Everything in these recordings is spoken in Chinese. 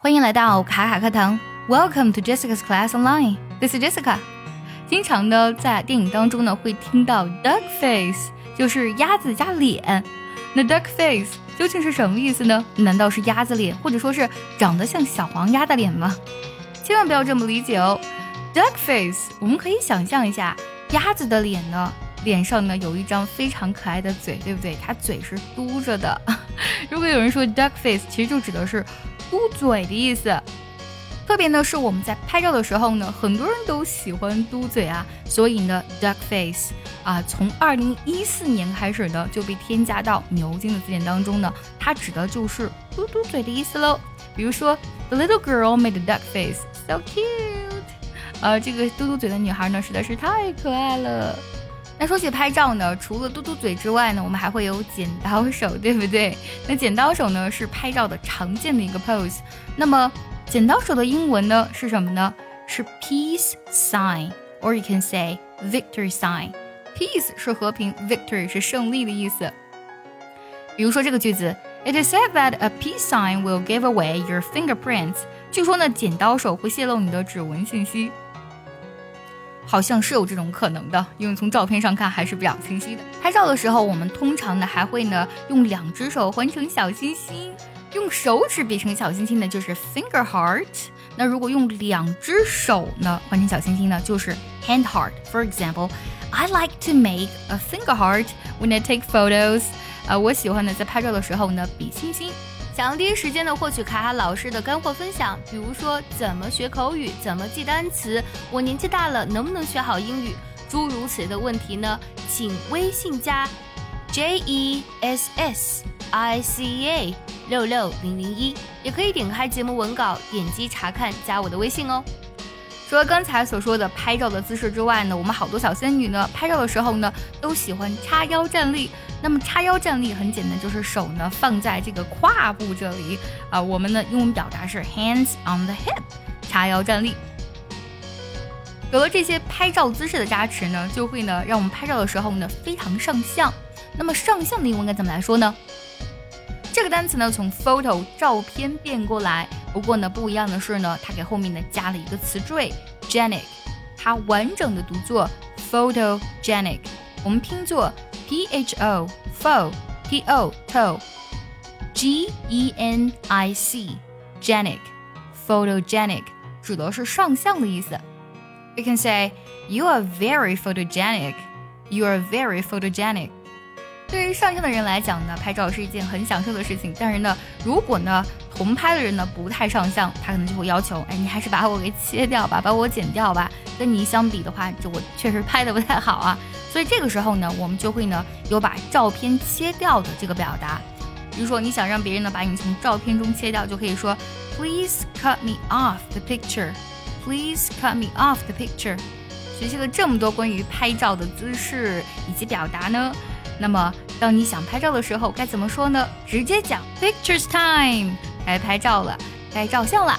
欢迎来到卡卡课堂，Welcome to Jessica's Class Online. This is Jessica. 经常呢在电影当中呢会听到 duck face，就是鸭子加脸。那 duck face 究竟是什么意思呢？难道是鸭子脸，或者说是长得像小黄鸭的脸吗？千万不要这么理解哦。duck face，我们可以想象一下，鸭子的脸呢，脸上呢有一张非常可爱的嘴，对不对？它嘴是嘟着的。如果有人说 duck face，其实就指的是。嘟嘴的意思，特别呢是我们在拍照的时候呢，很多人都喜欢嘟嘴啊，所以呢，duck face 啊，从二零一四年开始呢就被添加到牛津的字典当中呢，它指的就是嘟嘟嘴的意思喽。比如说，the little girl made a duck face，so cute，呃，这个嘟嘟嘴的女孩呢实在是太可爱了。那说起拍照呢，除了嘟嘟嘴之外呢，我们还会有剪刀手，对不对？那剪刀手呢是拍照的常见的一个 pose。那么剪刀手的英文呢是什么呢？是 peace sign，or you can say victory sign。peace 是和平，victory 是胜利的意思。比如说这个句子，It is said that a peace sign will give away your fingerprints。据说呢，剪刀手会泄露你的指纹信息。好像是有这种可能的，因为从照片上看还是比较清晰的。拍照的时候，我们通常呢还会呢用两只手换成小星星，用手指比成小星星的就是 finger heart。那如果用两只手呢换成小星星呢，就是 hand heart。For example, I like to make a finger heart when I take photos。啊，我喜欢呢在拍照的时候呢比星星。想要第一时间的获取卡卡老师的干货分享，比如说怎么学口语，怎么记单词，我年纪大了能不能学好英语，诸如此类的问题呢？请微信加 J E S S I C A 六六零零一，也可以点开节目文稿，点击查看，加我的微信哦。除了刚才所说的拍照的姿势之外呢，我们好多小仙女呢，拍照的时候呢，都喜欢叉腰站立。那么叉腰站立很简单，就是手呢放在这个胯部这里啊。我们呢英文表达是 hands on the hip，叉腰站立。有了这些拍照姿势的加持呢，就会呢让我们拍照的时候呢非常上相。那么上相的英文该怎么来说呢？这个单词呢从 photo 照片变过来。不过呢，不一样的是呢，它给后面呢加了一个词缀 genic，它完整的读作 photogenic，我们拼作 p h o pho t o to g e n i c genic photogenic 指的是上相的意思。You can say you are very photogenic. You are very photogenic. 对于上相的人来讲呢，拍照是一件很享受的事情。但是呢，如果呢同拍的人呢不太上相，他可能就会要求，哎，你还是把我给切掉吧，把我剪掉吧。跟你相比的话，就我确实拍的不太好啊。所以这个时候呢，我们就会呢有把照片切掉的这个表达。比如说你想让别人呢把你从照片中切掉，就可以说，Please cut me off the picture. Please cut me off the picture. 学习了这么多关于拍照的姿势以及表达呢。那么，当你想拍照的时候，该怎么说呢？直接讲 pictures time，该拍照了，该照相了。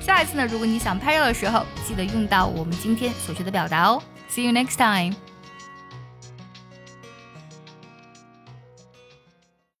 下一次呢，如果你想拍照的时候，记得用到我们今天所学的表达哦。See you next time.